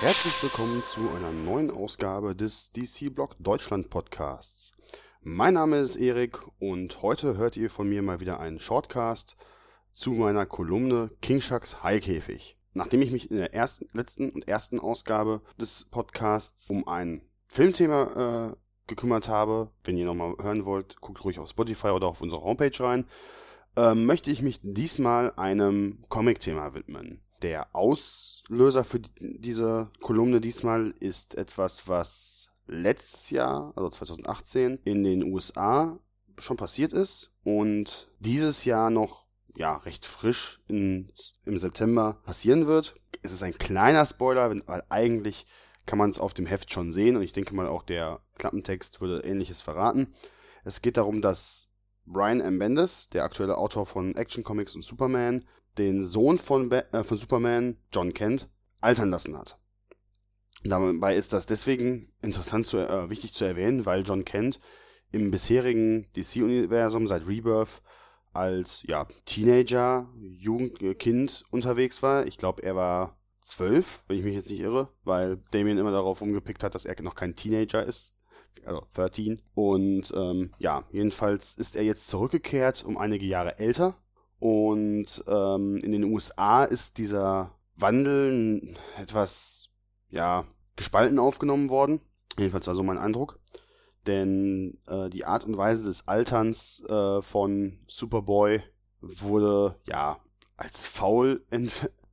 Herzlich willkommen zu einer neuen Ausgabe des DC Blog Deutschland Podcasts. Mein Name ist Erik und heute hört ihr von mir mal wieder einen Shortcast zu meiner Kolumne King Sharks Haikäfig. Nachdem ich mich in der ersten, letzten und ersten Ausgabe des Podcasts um ein Filmthema äh, gekümmert habe, wenn ihr nochmal hören wollt, guckt ruhig auf Spotify oder auf unsere Homepage rein, äh, möchte ich mich diesmal einem Comic-Thema widmen. Der Auslöser für die, diese Kolumne diesmal ist etwas, was letztes Jahr, also 2018, in den USA schon passiert ist und dieses Jahr noch ja, recht frisch in, im September passieren wird. Es ist ein kleiner Spoiler, weil eigentlich kann man es auf dem Heft schon sehen und ich denke mal auch der Klappentext würde ähnliches verraten. Es geht darum, dass Brian M. Bendis, der aktuelle Autor von Action Comics und Superman, den Sohn von, äh, von Superman, John Kent, altern lassen hat. Dabei ist das deswegen interessant zu, äh, wichtig zu erwähnen, weil John Kent im bisherigen DC-Universum seit Rebirth als ja, Teenager, Jugendkind unterwegs war. Ich glaube, er war zwölf, wenn ich mich jetzt nicht irre, weil Damien immer darauf umgepickt hat, dass er noch kein Teenager ist. Also 13. Und ähm, ja, jedenfalls ist er jetzt zurückgekehrt, um einige Jahre älter und ähm, in den USA ist dieser Wandel etwas, ja, gespalten aufgenommen worden. Jedenfalls war so mein Eindruck. Denn äh, die Art und Weise des Alterns äh, von Superboy wurde, ja, als faul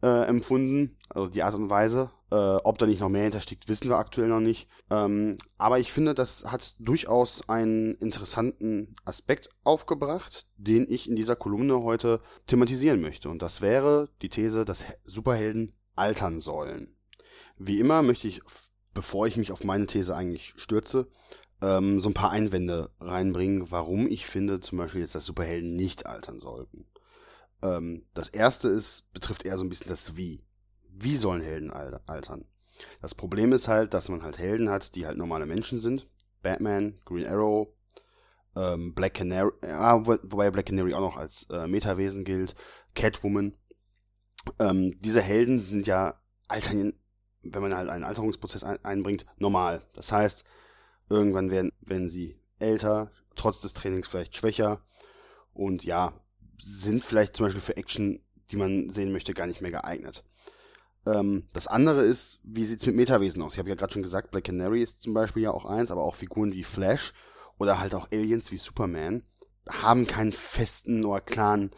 äh, empfunden. Also die Art und Weise. Äh, ob da nicht noch mehr hintersteckt, wissen wir aktuell noch nicht. Ähm, aber ich finde, das hat durchaus einen interessanten Aspekt aufgebracht, den ich in dieser Kolumne heute thematisieren möchte. Und das wäre die These, dass Superhelden altern sollen. Wie immer möchte ich, bevor ich mich auf meine These eigentlich stürze, ähm, so ein paar Einwände reinbringen, warum ich finde zum Beispiel jetzt, dass Superhelden nicht altern sollten. Ähm, das erste ist, betrifft eher so ein bisschen das Wie wie sollen Helden altern? Das Problem ist halt, dass man halt Helden hat, die halt normale Menschen sind. Batman, Green Arrow, ähm, Black Canary, ja, wobei Black Canary auch noch als äh, Metawesen gilt, Catwoman. Ähm, diese Helden sind ja altern, wenn man halt einen Alterungsprozess ein, einbringt, normal. Das heißt, irgendwann werden, werden sie älter, trotz des Trainings vielleicht schwächer und ja, sind vielleicht zum Beispiel für Action, die man sehen möchte, gar nicht mehr geeignet. Ähm, das andere ist, wie sieht es mit Metawesen aus? Ich habe ja gerade schon gesagt, Black Canary ist zum Beispiel ja auch eins, aber auch Figuren wie Flash oder halt auch Aliens wie Superman haben keinen festen oder klaren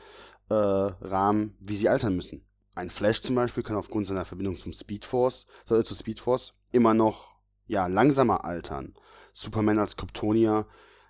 äh, Rahmen, wie sie altern müssen. Ein Flash zum Beispiel kann aufgrund seiner Verbindung zum Speedforce, äh, zu Speedforce immer noch ja, langsamer altern. Superman als Kryptonier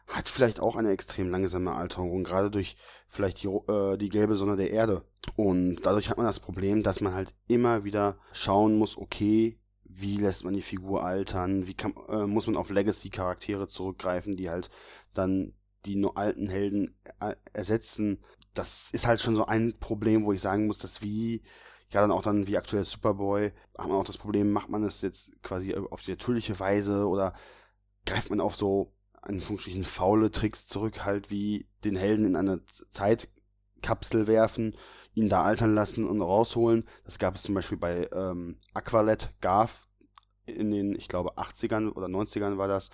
hat vielleicht auch eine extrem langsame Alterung, gerade durch vielleicht die, äh, die gelbe Sonne der Erde. Und dadurch hat man das Problem, dass man halt immer wieder schauen muss, okay, wie lässt man die Figur altern, wie kann, äh, muss man auf Legacy-Charaktere zurückgreifen, die halt dann die nur alten Helden äh, ersetzen. Das ist halt schon so ein Problem, wo ich sagen muss, dass wie, ja dann auch dann wie aktuell Superboy, hat man auch das Problem, macht man es jetzt quasi auf die natürliche Weise oder greift man auf so Anführungsstrichen faule Tricks zurück, halt wie den Helden in eine Zeitkapsel werfen, ihn da altern lassen und rausholen. Das gab es zum Beispiel bei ähm, Aqualet Garth in den, ich glaube, 80ern oder 90ern war das.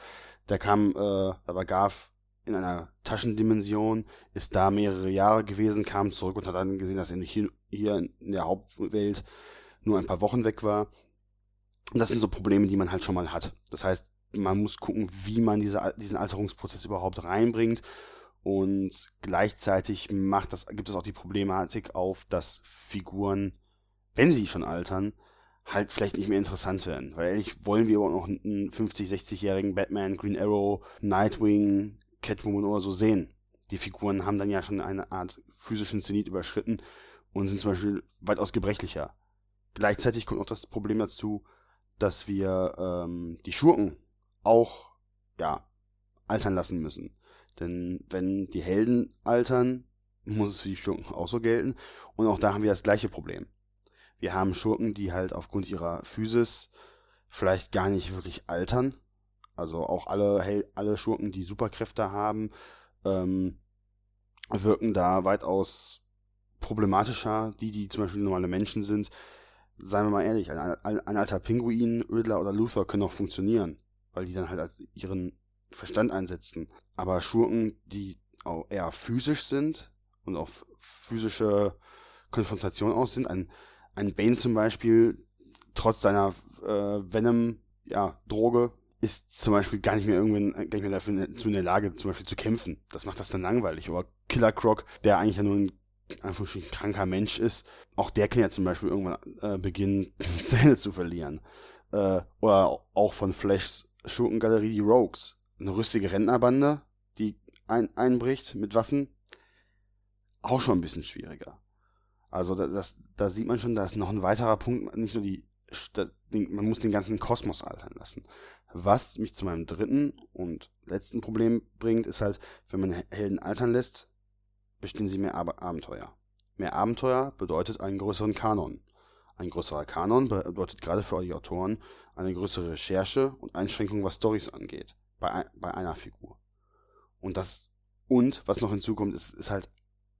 Da kam, äh, da war Garth in einer Taschendimension, ist da mehrere Jahre gewesen, kam zurück und hat dann gesehen, dass er hier, hier in der Hauptwelt nur ein paar Wochen weg war. Und das sind so Probleme, die man halt schon mal hat. Das heißt, man muss gucken, wie man diese, diesen Alterungsprozess überhaupt reinbringt. Und gleichzeitig macht das, gibt es auch die Problematik auf, dass Figuren, wenn sie schon altern, halt vielleicht nicht mehr interessant werden. Weil ehrlich wollen wir aber noch einen 50-, 60-jährigen Batman, Green Arrow, Nightwing, Catwoman oder so sehen. Die Figuren haben dann ja schon eine Art physischen Zenit überschritten und sind zum Beispiel weitaus gebrechlicher. Gleichzeitig kommt auch das Problem dazu, dass wir ähm, die Schurken auch, ja, altern lassen müssen. Denn wenn die Helden altern, muss es für die Schurken auch so gelten. Und auch da haben wir das gleiche Problem. Wir haben Schurken, die halt aufgrund ihrer Physis vielleicht gar nicht wirklich altern, Also auch alle, alle Schurken, die Superkräfte haben, ähm, wirken da weitaus problematischer. Die, die zum Beispiel normale Menschen sind, seien wir mal ehrlich, ein, ein, ein alter Pinguin, Riddler oder Luther können auch funktionieren, weil die dann halt ihren Verstand einsetzen. Aber Schurken, die auch eher physisch sind und auf physische Konfrontation aus sind, ein, ein Bane zum Beispiel, trotz seiner äh, Venom, ja, ist zum Beispiel gar nicht mehr irgendwann gar nicht mehr dafür zu in der Lage, zum Beispiel zu kämpfen. Das macht das dann langweilig. Oder Killer Croc, der eigentlich ja nur ein einfach ein kranker Mensch ist, auch der kann ja zum Beispiel irgendwann äh, beginnen, Zähne zu verlieren. Äh, oder auch von Flashs Schurkengalerie die Rogues. Eine rüstige Rentnerbande, die ein, einbricht mit Waffen, auch schon ein bisschen schwieriger. Also da, das, da sieht man schon, da ist noch ein weiterer Punkt, nicht nur die, man muss den ganzen Kosmos altern lassen. Was mich zu meinem dritten und letzten Problem bringt, ist halt, wenn man Helden altern lässt, bestehen sie mehr Ab Abenteuer. Mehr Abenteuer bedeutet einen größeren Kanon. Ein größerer Kanon bedeutet gerade für die Autoren eine größere Recherche und Einschränkung, was Stories angeht, bei, bei einer Figur. Und das, und was noch hinzukommt, ist, ist halt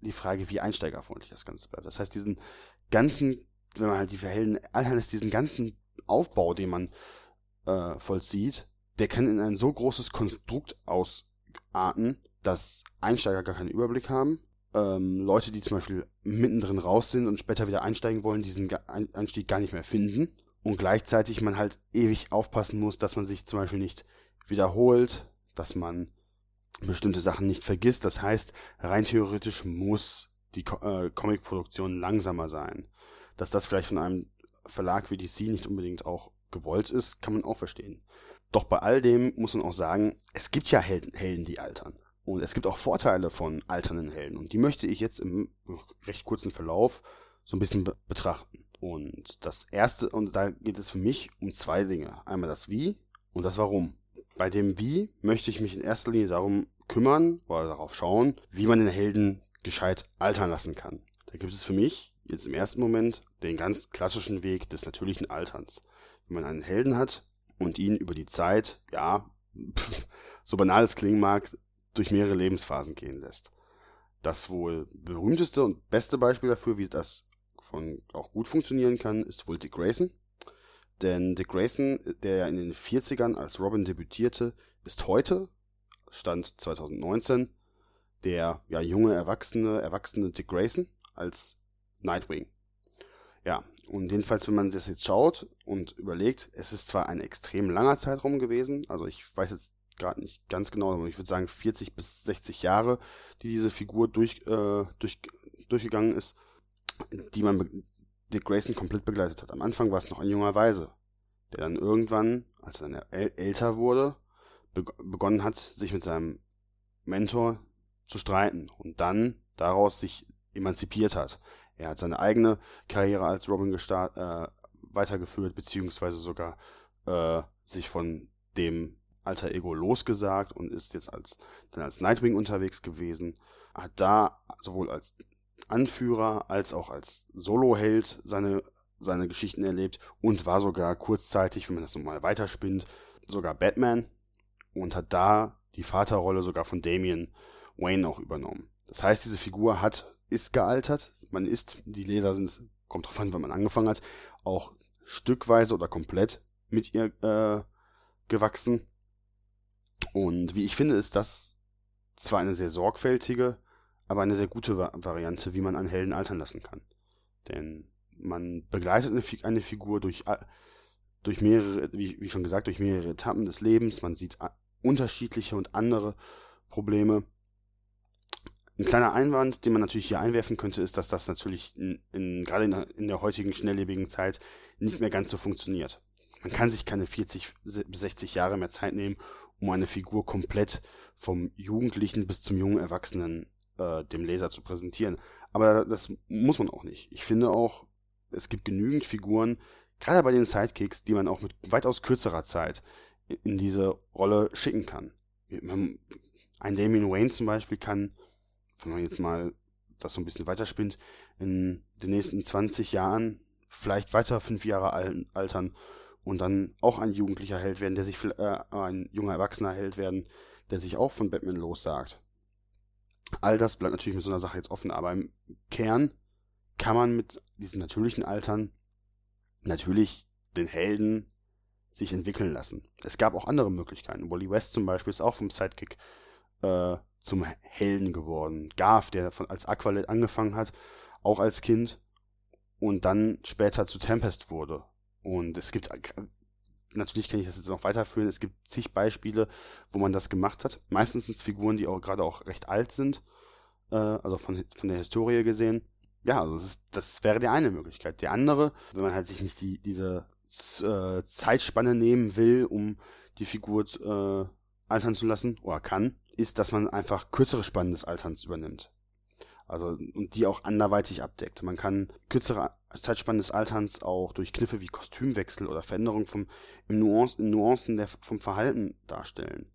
die Frage, wie einsteigerfreundlich das Ganze bleibt. Das heißt, diesen ganzen, wenn man halt die Verhelden anhand diesen ganzen Aufbau, den man äh, vollzieht, der kann in ein so großes Konstrukt ausarten, dass Einsteiger gar keinen Überblick haben ähm, Leute, die zum Beispiel mittendrin raus sind und später wieder einsteigen wollen, diesen Einstieg gar nicht mehr finden. Und gleichzeitig man halt ewig aufpassen muss, dass man sich zum Beispiel nicht wiederholt, dass man bestimmte Sachen nicht vergisst. Das heißt, rein theoretisch muss die äh, Comicproduktion langsamer sein. Dass das vielleicht von einem Verlag wie DC nicht unbedingt auch gewollt ist, kann man auch verstehen. Doch bei all dem muss man auch sagen, es gibt ja Helden, Helden die altern. Und es gibt auch Vorteile von alternden Helden. Und die möchte ich jetzt im recht kurzen Verlauf so ein bisschen be betrachten. Und das erste, und da geht es für mich um zwei Dinge. Einmal das Wie und das Warum. Bei dem Wie möchte ich mich in erster Linie darum kümmern oder darauf schauen, wie man den Helden gescheit altern lassen kann. Da gibt es für mich jetzt im ersten Moment den ganz klassischen Weg des natürlichen Alterns. Wenn man einen Helden hat und ihn über die Zeit, ja, so banal es klingen mag, durch mehrere Lebensphasen gehen lässt. Das wohl berühmteste und beste Beispiel dafür, wie das von auch gut funktionieren kann, ist wohl Dick Grayson. Denn Dick Grayson, der ja in den 40ern als Robin debütierte, ist heute, Stand 2019, der ja junge, erwachsene, erwachsene Dick Grayson als Nightwing. Ja, und jedenfalls, wenn man das jetzt schaut und überlegt, es ist zwar ein extrem langer Zeitraum gewesen, also ich weiß jetzt gerade nicht ganz genau, aber ich würde sagen 40 bis 60 Jahre, die diese Figur durch, äh, durch, durchgegangen ist, die man Dick Grayson komplett begleitet hat. Am Anfang war es noch ein junger Weise, der dann irgendwann, als er älter wurde, be begonnen hat, sich mit seinem Mentor zu streiten und dann daraus sich emanzipiert hat. Er hat seine eigene Karriere als Robin äh, weitergeführt, beziehungsweise sogar äh, sich von dem alter Ego losgesagt und ist jetzt als, dann als Nightwing unterwegs gewesen. Hat da sowohl als Anführer als auch als Soloheld seine, seine Geschichten erlebt und war sogar kurzzeitig, wenn man das nochmal weiterspinnt, sogar Batman und hat da die Vaterrolle sogar von Damian Wayne auch übernommen. Das heißt, diese Figur hat, ist gealtert. Man ist, die Leser sind, kommt drauf an, wann man angefangen hat, auch stückweise oder komplett mit ihr äh, gewachsen. Und wie ich finde, ist das zwar eine sehr sorgfältige, aber eine sehr gute Variante, wie man einen Helden altern lassen kann. Denn man begleitet eine, eine Figur durch, durch mehrere, wie, wie, schon gesagt, durch mehrere Etappen des Lebens. Man sieht unterschiedliche und andere Probleme. Ein kleiner Einwand, den man natürlich hier einwerfen könnte, ist, dass das natürlich in, in, gerade in der, heutigen schnelllebigen Zeit nicht mehr ganz so funktioniert. Man kann sich keine 40 bis 60 Jahre mehr Zeit nehmen, um eine Figur komplett vom Jugendlichen bis zum jungen Erwachsenen äh, dem Leser zu präsentieren. Aber das muss man auch nicht. Ich finde auch, es gibt genügend Figuren, gerade bei den Sidekicks, die man auch mit weitaus kürzerer Zeit in diese Rolle schicken kann. Ein Damien Wayne zum Beispiel kann, wenn man jetzt mal das so ein bisschen weiterspinnt, in den nächsten 20 Jahren vielleicht weiter fünf Jahre altern und dann auch ein jugendlicher Held werden, der sich äh, ein junger erwachsener Held werden, der sich auch von Batman lossagt. All das bleibt natürlich mit so einer Sache jetzt offen, aber im Kern kann man mit diesen natürlichen Altern natürlich den Helden sich entwickeln lassen. Es gab auch andere Möglichkeiten. Wally West zum Beispiel ist auch vom Sidekick äh, zum Helden geworden. Garth, der von, als Aqualad angefangen hat, auch als Kind und dann später zu Tempest wurde. Und es gibt, natürlich kann ich das jetzt noch weiterführen, es gibt zig Beispiele, wo man das gemacht hat. Meistens sind es Figuren, die auch gerade auch recht alt sind, äh, also von, von der Historie gesehen. Ja, also das, ist, das wäre die eine Möglichkeit. Die andere, wenn man halt sich nicht die, diese äh, Zeitspanne nehmen will, um die Figur äh, altern zu lassen, oder kann, ist, dass man einfach kürzere Spannen des Alterns übernimmt. Also, und die auch anderweitig abdeckt. Man kann kürzere Zeitspannen des Alterns auch durch Kniffe wie Kostümwechsel oder Veränderung vom, im Nuance, in Nuancen der, vom Verhalten darstellen.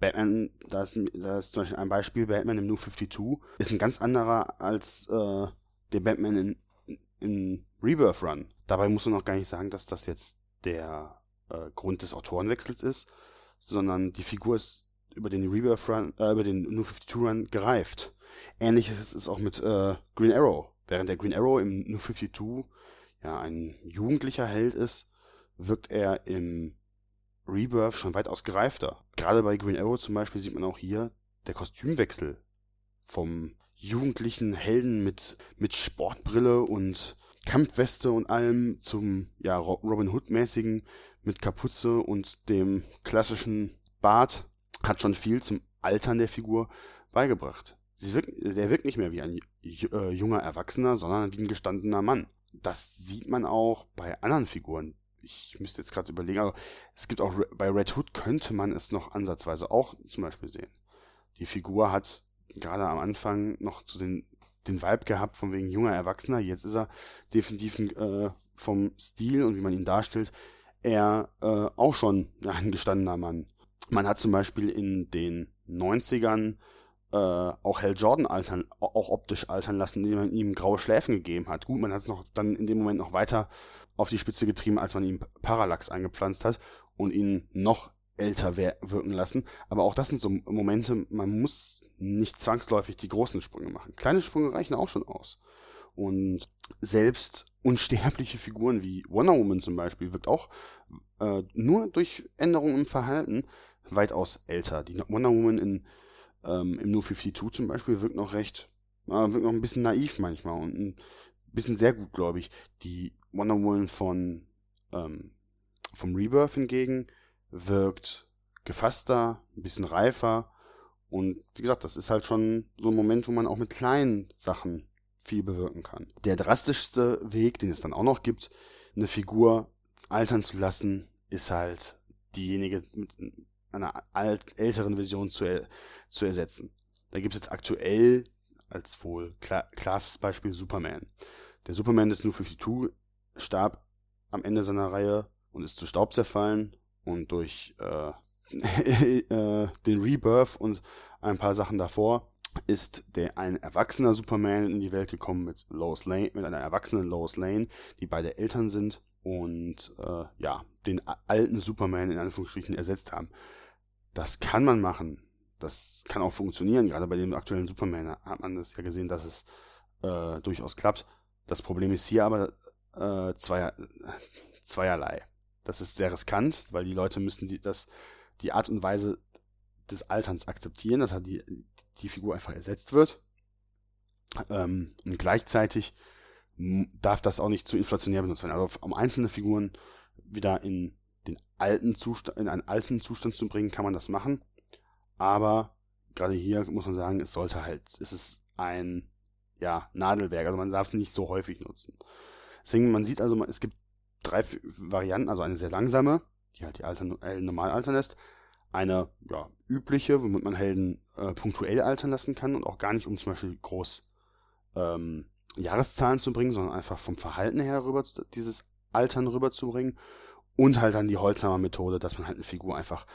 Batman, da ist, da ist zum Beispiel ein Beispiel, Batman im New 52 ist ein ganz anderer als äh, der Batman in, in Rebirth Run. Dabei muss man auch gar nicht sagen, dass das jetzt der äh, Grund des Autorenwechsels ist, sondern die Figur ist über den Rebirth Run, äh, über den New 52 Run gereift. Ähnliches ist auch mit äh, Green Arrow. Während der Green Arrow im New 52 ja ein jugendlicher Held ist, wirkt er im Rebirth schon weitaus gereifter. Gerade bei Green Arrow zum Beispiel sieht man auch hier der Kostümwechsel vom jugendlichen Helden mit, mit Sportbrille und Kampfweste und allem zum ja, Robin Hood-mäßigen mit Kapuze und dem klassischen Bart hat schon viel zum Altern der Figur beigebracht. Wirkt, der wirkt nicht mehr wie ein äh, junger Erwachsener, sondern wie ein gestandener Mann. Das sieht man auch bei anderen Figuren. Ich müsste jetzt gerade überlegen, aber es gibt auch bei Red Hood könnte man es noch ansatzweise auch zum Beispiel sehen. Die Figur hat gerade am Anfang noch zu den, den Vibe gehabt von wegen junger Erwachsener. Jetzt ist er definitiv äh, vom Stil und wie man ihn darstellt, er äh, auch schon ein gestandener Mann. Man hat zum Beispiel in den 90ern äh, auch Hal Jordan altern, auch optisch altern lassen, indem man ihm graue Schläfen gegeben hat. Gut, man hat es noch dann in dem Moment noch weiter auf die Spitze getrieben, als man ihm Parallax eingepflanzt hat und ihn noch älter wirken lassen. Aber auch das sind so Momente, man muss nicht zwangsläufig die großen Sprünge machen. Kleine Sprünge reichen auch schon aus. Und selbst unsterbliche Figuren wie Wonder Woman zum Beispiel wirkt auch äh, nur durch Änderungen im Verhalten weitaus älter. Die Wonder Woman in, ähm, im New 52 zum Beispiel wirkt noch recht, äh, wirkt noch ein bisschen naiv manchmal und ein bisschen sehr gut, glaube ich. Die Wonder Woman von ähm, vom Rebirth hingegen wirkt gefasster, ein bisschen reifer und wie gesagt, das ist halt schon so ein Moment, wo man auch mit kleinen Sachen viel bewirken kann. Der drastischste Weg, den es dann auch noch gibt, eine Figur altern zu lassen, ist halt diejenige einer alt, älteren Version zu, zu ersetzen. Da gibt es jetzt aktuell als wohl klar, Beispiel Superman. Der Superman des New 52 starb am Ende seiner Reihe und ist zu Staub zerfallen und durch äh, äh, den Rebirth und ein paar Sachen davor ist der ein erwachsener Superman in die Welt gekommen mit Lois Lane, mit einer erwachsenen Lois Lane, die beide Eltern sind und äh, ja, den alten Superman in Anführungsstrichen ersetzt haben. Das kann man machen. Das kann auch funktionieren. Gerade bei dem aktuellen Superman hat man das ja gesehen, dass es äh, durchaus klappt. Das Problem ist hier aber äh, zweier, zweierlei. Das ist sehr riskant, weil die Leute müssen die, das, die Art und Weise des Alterns akzeptieren, dass halt die, die Figur einfach ersetzt wird. Ähm, und gleichzeitig darf das auch nicht zu inflationär benutzt werden. Also um einzelne Figuren wieder in alten Zustand, in einen alten Zustand zu bringen, kann man das machen. Aber gerade hier muss man sagen, es sollte halt, es ist ein ja, Nadelwerk, also man darf es nicht so häufig nutzen. Deswegen, man sieht also, es gibt drei Varianten, also eine sehr langsame, die halt die Alter, äh, normal altern lässt, eine ja, übliche, womit man Helden äh, punktuell altern lassen kann und auch gar nicht, um zum Beispiel groß ähm, Jahreszahlen zu bringen, sondern einfach vom Verhalten her rüber dieses Altern rüberzubringen und halt dann die Holzhammer-Methode, dass man halt eine Figur einfach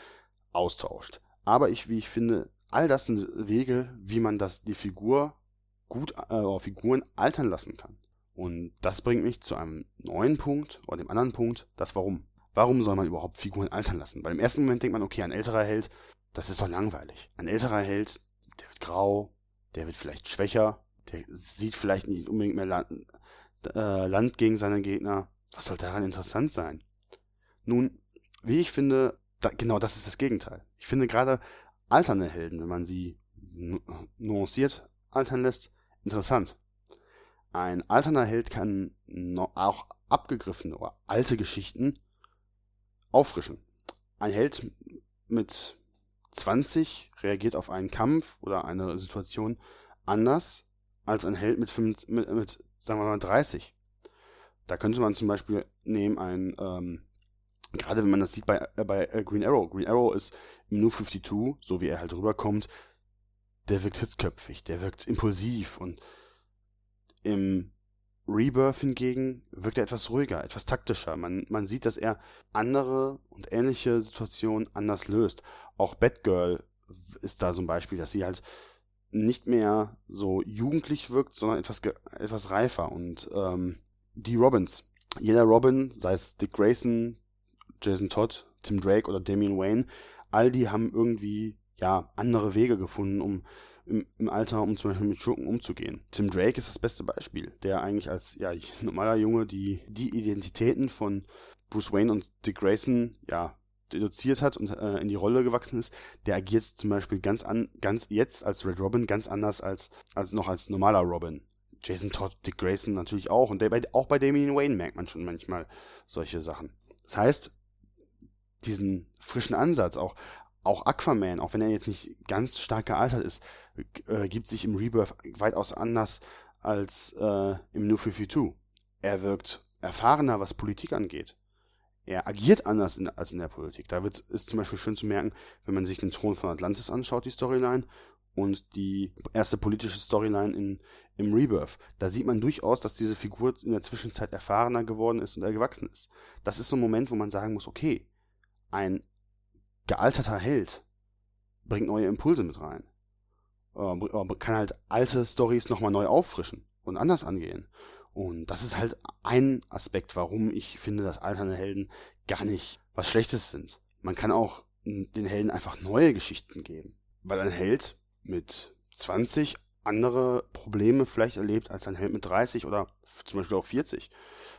austauscht. Aber ich, wie ich finde, all das sind Wege, wie man das, die Figur gut, äh, Figuren altern lassen kann. Und das bringt mich zu einem neuen Punkt oder dem anderen Punkt, das Warum. Warum soll man überhaupt Figuren altern lassen? Weil im ersten Moment denkt man, okay, ein älterer Held, das ist doch langweilig. Ein älterer Held, der wird grau, der wird vielleicht schwächer, der sieht vielleicht nicht unbedingt mehr Land, äh, Land gegen seine Gegner. Was soll daran interessant sein? Nun, wie ich finde, da, genau das ist das Gegenteil. Ich finde gerade alternde Helden, wenn man sie nu nuanciert altern lässt, interessant. Ein alterner Held kann auch abgegriffene oder alte Geschichten auffrischen. Ein Held mit 20 reagiert auf einen Kampf oder eine Situation anders als ein Held mit, 5, mit, mit sagen wir mal, 30. Da könnte man zum Beispiel nehmen ein, ähm, gerade wenn man das sieht bei, äh, bei äh, Green Arrow. Green Arrow ist im New 52, so wie er halt rüberkommt, der wirkt hitzköpfig, der wirkt impulsiv und im Rebirth hingegen wirkt er etwas ruhiger, etwas taktischer. Man, man sieht, dass er andere und ähnliche Situationen anders löst. Auch Batgirl ist da so ein Beispiel, dass sie halt nicht mehr so jugendlich wirkt, sondern etwas, etwas reifer. Und ähm, die Robins. Jeder Robin, sei es Dick Grayson, Jason Todd, Tim Drake oder Damian Wayne, all die haben irgendwie ja andere Wege gefunden, um im, im Alter, um zum Beispiel mit Schurken umzugehen. Tim Drake ist das beste Beispiel, der eigentlich als ja, normaler Junge die, die Identitäten von Bruce Wayne und Dick Grayson ja deduziert hat und äh, in die Rolle gewachsen ist, der agiert zum Beispiel ganz an, ganz jetzt als Red Robin ganz anders als, als noch als normaler Robin. Jason Todd, Dick Grayson natürlich auch und der, bei, auch bei Damian Wayne merkt man schon manchmal solche Sachen. Das heißt, diesen frischen Ansatz, auch, auch Aquaman, auch wenn er jetzt nicht ganz stark gealtert ist, äh, gibt sich im Rebirth weitaus anders als äh, im New 52. Er wirkt erfahrener, was Politik angeht. Er agiert anders in, als in der Politik. Da wird, ist zum Beispiel schön zu merken, wenn man sich den Thron von Atlantis anschaut, die Storyline, und die erste politische Storyline in, im Rebirth. Da sieht man durchaus, dass diese Figur in der Zwischenzeit erfahrener geworden ist und er gewachsen ist. Das ist so ein Moment, wo man sagen muss, okay, ein gealterter Held bringt neue Impulse mit rein. Äh, kann halt alte Stories nochmal neu auffrischen und anders angehen. Und das ist halt ein Aspekt, warum ich finde, dass alternde Helden gar nicht was Schlechtes sind. Man kann auch den Helden einfach neue Geschichten geben. Weil ein Held mit 20 andere Probleme vielleicht erlebt als ein Held mit 30 oder zum Beispiel auch 40.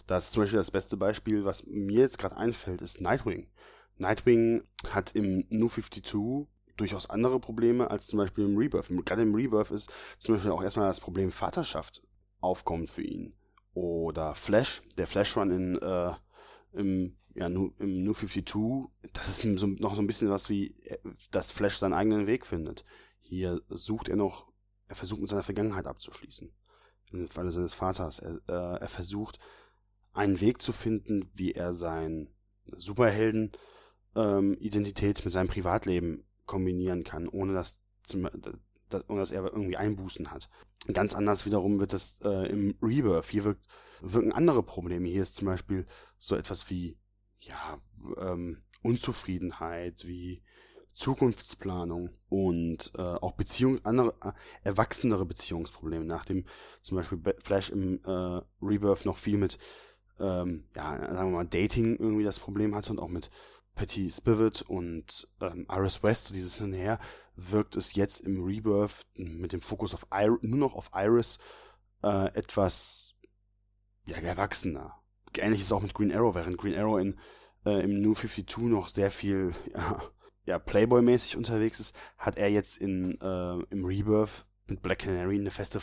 Das ist zum Beispiel das beste Beispiel, was mir jetzt gerade einfällt, ist Nightwing. Nightwing hat im New 52 durchaus andere Probleme als zum Beispiel im Rebirth. Gerade im Rebirth ist zum Beispiel auch erstmal das Problem Vaterschaft aufkommt für ihn. Oder Flash, der Flash Run in, äh, im, ja, im New 52, das ist so, noch so ein bisschen was wie, äh, dass Flash seinen eigenen Weg findet. Hier sucht er noch, er versucht mit seiner Vergangenheit abzuschließen. Im Falle seines Vaters. Er, äh, er versucht einen Weg zu finden, wie er sein Superhelden-Identität ähm, mit seinem Privatleben kombinieren kann, ohne dass, dass, ohne dass er irgendwie Einbußen hat. Ganz anders wiederum wird das äh, im Rebirth. Hier wirkt, wirken andere Probleme. Hier ist zum Beispiel so etwas wie ja, ähm, Unzufriedenheit, wie Zukunftsplanung und äh, auch Beziehung, andere, äh, erwachsenere Beziehungsprobleme, nachdem zum Beispiel Flash im äh, Rebirth noch viel mit, ähm, ja, sagen wir mal, Dating irgendwie das Problem hatte und auch mit Patty Spivot und ähm, Iris West, so dieses Hin und Her, wirkt es jetzt im Rebirth mit dem Fokus auf Iris, nur noch auf Iris äh, etwas ja, erwachsener. Ähnlich ist es auch mit Green Arrow, während Green Arrow in, äh, im New 52 noch sehr viel ja, ja, Playboy-mäßig unterwegs ist, hat er jetzt in, äh, im Rebirth mit Black Canary eine feste,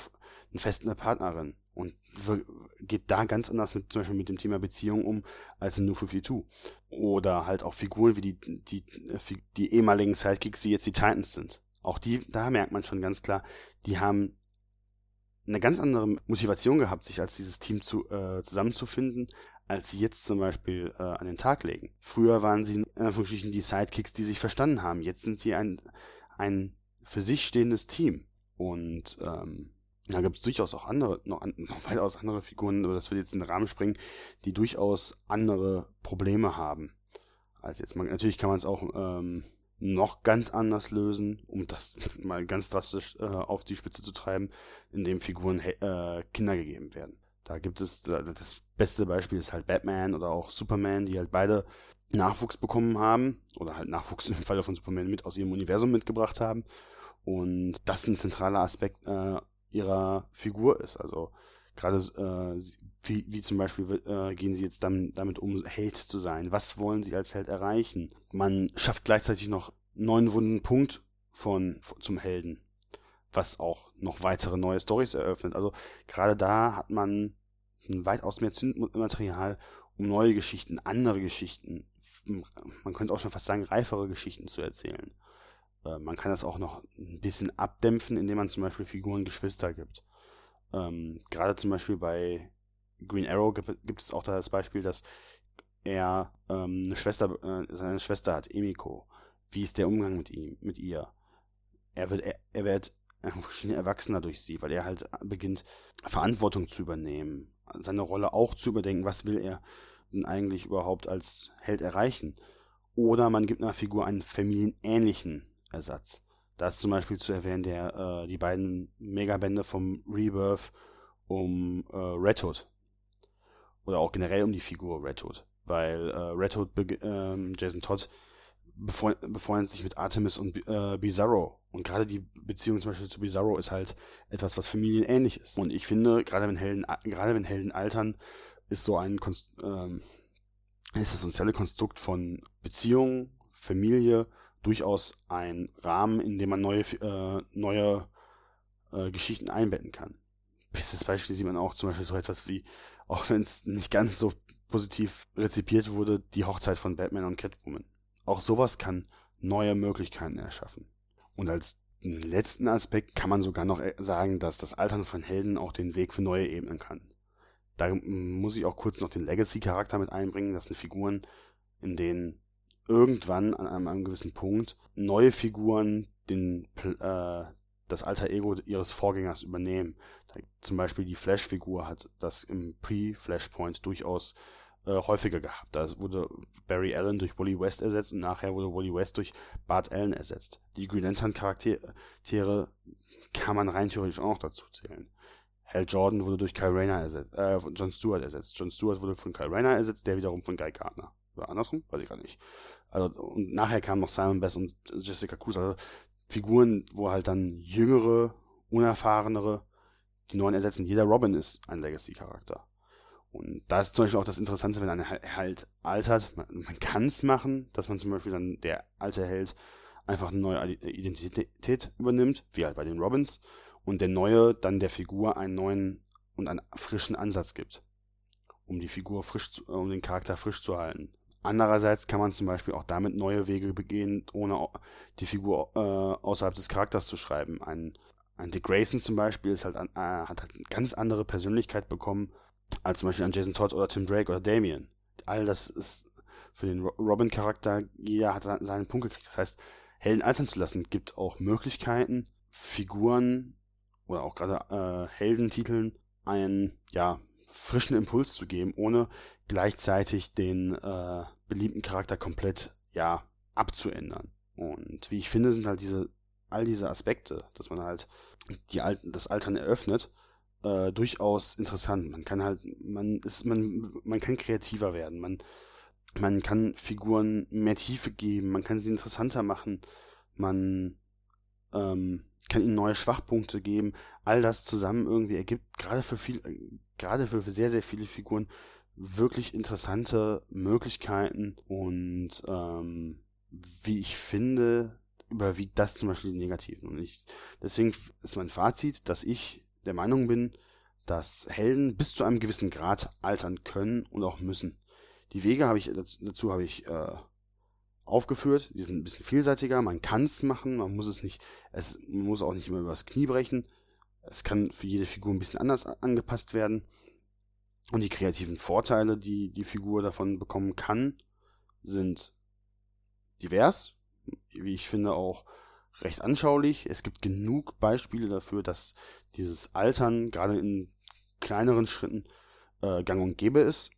eine feste Partnerin und geht da ganz anders mit, zum Beispiel mit dem Thema Beziehung um als in New 52. Oder halt auch Figuren wie die, die, die ehemaligen Sidekicks, die jetzt die Titans sind. Auch die, da merkt man schon ganz klar, die haben eine ganz andere Motivation gehabt, sich als dieses Team zu, äh, zusammenzufinden, als sie jetzt zum Beispiel äh, an den Tag legen. Früher waren sie in Anführungsstrichen die Sidekicks, die sich verstanden haben. Jetzt sind sie ein, ein für sich stehendes Team. Und ähm, da gibt es durchaus auch andere, noch, noch weitaus andere Figuren, aber das wird jetzt in den Rahmen springen, die durchaus andere Probleme haben. Als jetzt man, natürlich kann man es auch ähm, noch ganz anders lösen, um das mal ganz drastisch äh, auf die Spitze zu treiben, indem Figuren äh, Kinder gegeben werden. Da gibt es, das beste Beispiel ist halt Batman oder auch Superman, die halt beide Nachwuchs bekommen haben, oder halt Nachwuchs im Falle von Superman mit aus ihrem Universum mitgebracht haben. Und das ein zentraler Aspekt äh, ihrer Figur ist. Also gerade äh, wie, wie zum Beispiel äh, gehen sie jetzt dann, damit um, Held zu sein? Was wollen sie als Held erreichen? Man schafft gleichzeitig noch neuen wunden Punkt von, von zum Helden, was auch noch weitere neue Stories eröffnet. Also gerade da hat man weitaus mehr Material, um neue Geschichten, andere Geschichten, man könnte auch schon fast sagen, reifere Geschichten zu erzählen. Äh, man kann das auch noch ein bisschen abdämpfen, indem man zum Beispiel Figuren Geschwister gibt. Ähm, Gerade zum Beispiel bei Green Arrow gibt, gibt, es auch das Beispiel, dass er ähm, eine Schwester, äh, seine Schwester hat, Emiko. Wie ist der Umgang mit ihm, mit ihr? Er wird, er, er wird Erwachsener durch sie, weil er halt beginnt, Verantwortung zu übernehmen, seine Rolle auch zu überdenken, was will er denn eigentlich überhaupt als Held erreichen. Oder man gibt einer Figur einen familienähnlichen Ersatz. Da ist zum Beispiel zu erwähnen der, äh, die beiden Megabände vom Rebirth um äh, Red Hood. Oder auch generell um die Figur Red Hood. Weil äh, Red Hood, äh, Jason Todd, befreundet sich mit Artemis und äh, Bizarro. Und gerade die Beziehung zum Beispiel zu Bizarro ist halt etwas, was familienähnlich ist. Und ich finde, gerade wenn Helden, gerade wenn Helden altern, ist so ein Konst ähm, ist das soziale Konstrukt von Beziehung, Familie durchaus ein Rahmen, in dem man neue, äh, neue äh, Geschichten einbetten kann. Bestes Beispiel sieht man auch zum Beispiel so etwas wie, auch wenn es nicht ganz so positiv rezipiert wurde, die Hochzeit von Batman und Catwoman. Auch sowas kann neue Möglichkeiten erschaffen. Und als letzten Aspekt kann man sogar noch äh, sagen, dass das Altern von Helden auch den Weg für neue Ebenen kann. Da muss ich auch kurz noch den Legacy-Charakter mit einbringen. Das sind Figuren, in denen irgendwann an einem, einem gewissen Punkt neue Figuren den, äh, das alter Ego ihres Vorgängers übernehmen. Zum Beispiel die Flash-Figur hat das im Pre-Flashpoint durchaus äh, häufiger gehabt. Da wurde Barry Allen durch Wally West ersetzt und nachher wurde Wally West durch Bart Allen ersetzt. Die Green Lantern Charaktere kann man rein theoretisch auch noch dazu zählen. Hal Jordan wurde durch Kyle Rayner ersetzt, äh, John Stewart ersetzt. John Stewart wurde von Kyle Rayner ersetzt, der wiederum von Guy Gardner. Oder andersrum? Weiß ich gar nicht. Also, und nachher kamen noch Simon Bess und Jessica Cruz. Also Figuren, wo halt dann jüngere, unerfahrenere die neuen ersetzen. Jeder Robin ist ein Legacy-Charakter. Und da ist zum Beispiel auch das Interessante, wenn einer halt altert. Man, man kann es machen, dass man zum Beispiel dann der alte Held einfach eine neue Identität übernimmt, wie halt bei den Robins und der neue dann der Figur einen neuen und einen frischen Ansatz gibt, um die Figur frisch, zu, um den Charakter frisch zu halten. Andererseits kann man zum Beispiel auch damit neue Wege begehen, ohne die Figur äh, außerhalb des Charakters zu schreiben. Ein, ein Dick Grayson zum Beispiel ist halt, äh, hat halt eine ganz andere Persönlichkeit bekommen, als zum Beispiel ein Jason Todd oder Tim Drake oder Damien. All das ist für den Robin-Charakter, jeder hat seinen Punkt gekriegt. Das heißt, Helden altern zu lassen, gibt auch Möglichkeiten, Figuren oder auch gerade äh, Heldentiteln einen ja, frischen Impuls zu geben, ohne gleichzeitig den äh, beliebten Charakter komplett ja abzuändern. Und wie ich finde, sind halt diese all diese Aspekte, dass man halt die Alten, das Altern eröffnet, äh, durchaus interessant. Man kann halt, man ist, man, man kann kreativer werden. Man, man kann Figuren mehr Tiefe geben. Man kann sie interessanter machen. Man ähm, kann ihnen neue Schwachpunkte geben. All das zusammen irgendwie ergibt gerade für viel, gerade für sehr, sehr viele Figuren wirklich interessante Möglichkeiten und ähm, wie ich finde, überwiegt das zum Beispiel die Negativen. Und ich, deswegen ist mein Fazit, dass ich der Meinung bin, dass Helden bis zu einem gewissen Grad altern können und auch müssen. Die Wege habe ich dazu, habe ich äh, aufgeführt. Die sind ein bisschen vielseitiger. Man kann es machen, man muss es nicht, es muss auch nicht immer übers Knie brechen. Es kann für jede Figur ein bisschen anders angepasst werden. Und die kreativen Vorteile, die die Figur davon bekommen kann, sind divers, wie ich finde auch recht anschaulich. Es gibt genug Beispiele dafür, dass dieses Altern gerade in kleineren Schritten äh, gang und gäbe ist.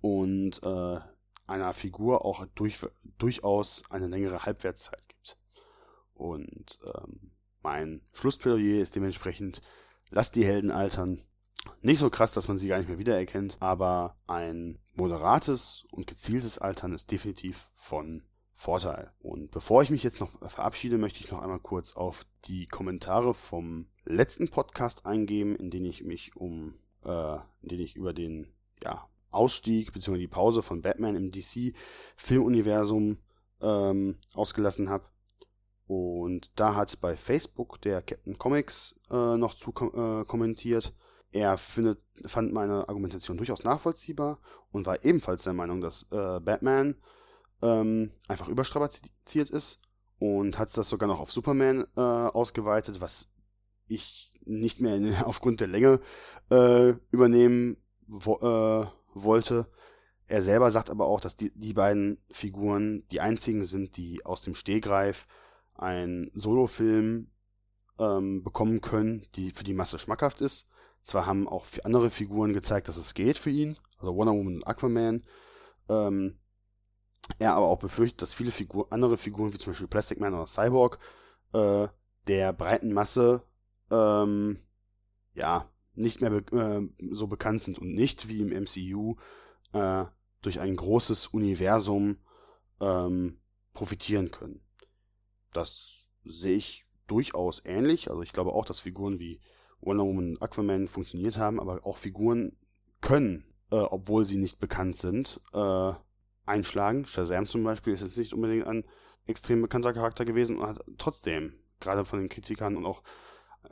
Und äh, einer Figur auch durch, durchaus eine längere Halbwertszeit gibt. Und ähm, mein Schlussplädoyer ist dementsprechend, lasst die Helden altern, Nicht so krass, dass man sie gar nicht mehr wiedererkennt, aber ein moderates und gezieltes Altern ist definitiv von Vorteil. Und bevor ich mich jetzt noch verabschiede, möchte ich noch einmal kurz auf die Kommentare vom letzten Podcast eingehen, in denen ich mich um, äh, in denen ich über den ja, Ausstieg bzw. die Pause von Batman im DC-Filmuniversum ähm, ausgelassen habe. Und da hat bei Facebook der Captain Comics äh, noch zu äh, kommentiert. Er findet, fand meine Argumentation durchaus nachvollziehbar und war ebenfalls der Meinung, dass äh, Batman ähm, einfach überstrapaziert ist und hat das sogar noch auf Superman äh, ausgeweitet, was ich nicht mehr in, aufgrund der Länge äh, übernehmen wo, äh, wollte. Er selber sagt aber auch, dass die, die beiden Figuren die einzigen sind, die aus dem Stehgreif einen Solofilm ähm, bekommen können, die für die Masse schmackhaft ist. Zwar haben auch andere Figuren gezeigt, dass es geht für ihn, also Wonder Woman und Aquaman. Ähm, er aber auch befürchtet, dass viele Figur andere Figuren, wie zum Beispiel Plastic Man oder Cyborg, äh, der breiten Masse ähm, ja nicht mehr be äh, so bekannt sind und nicht wie im MCU äh, durch ein großes Universum ähm, profitieren können. Das sehe ich durchaus ähnlich. Also ich glaube auch, dass Figuren wie Wonder Woman und Aquaman funktioniert haben, aber auch Figuren können, äh, obwohl sie nicht bekannt sind, äh, einschlagen. Shazam zum Beispiel ist jetzt nicht unbedingt ein extrem bekannter Charakter gewesen und hat trotzdem, gerade von den Kritikern und auch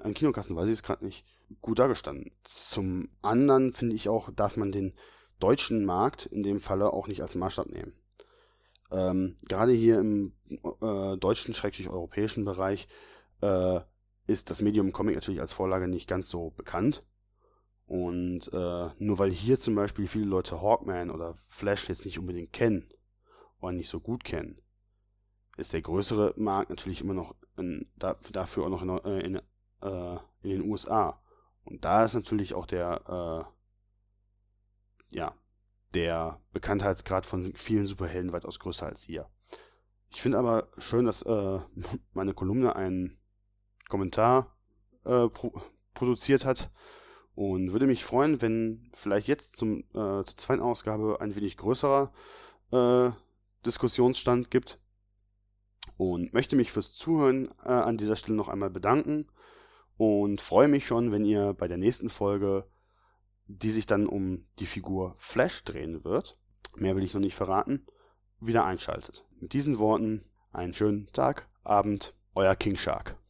an Kinokassen, weiß ich es gerade nicht, gut dargestanden. Zum anderen finde ich auch, darf man den deutschen Markt in dem Falle auch nicht als Maßstab nehmen. Ähm, gerade hier im äh, deutschen, schrecklich europäischen Bereich äh, ist das Medium Comic natürlich als Vorlage nicht ganz so bekannt. Und äh, nur weil hier zum Beispiel viele Leute Hawkman oder Flash jetzt nicht unbedingt kennen oder nicht so gut kennen, ist der größere Markt natürlich immer noch in, da, dafür auch noch in, äh, in, äh, in, den USA. Und da ist natürlich auch der, äh, ja, der Bekanntheitsgrad von vielen Superhelden weitaus größer als hier. Ich finde aber schön, dass äh, meine Kolumne einen Kommentar äh, pro produziert hat und würde mich freuen, wenn vielleicht jetzt zum, äh, zur zweiten Ausgabe ein wenig größerer äh, Diskussionsstand gibt. Und möchte mich fürs Zuhören äh, an dieser Stelle noch einmal bedanken und freue mich schon, wenn ihr bei der nächsten Folge, die sich dann um die Figur Flash drehen wird, mehr will ich noch nicht verraten, wieder einschaltet. Mit diesen Worten einen schönen Tag, Abend, euer King Shark.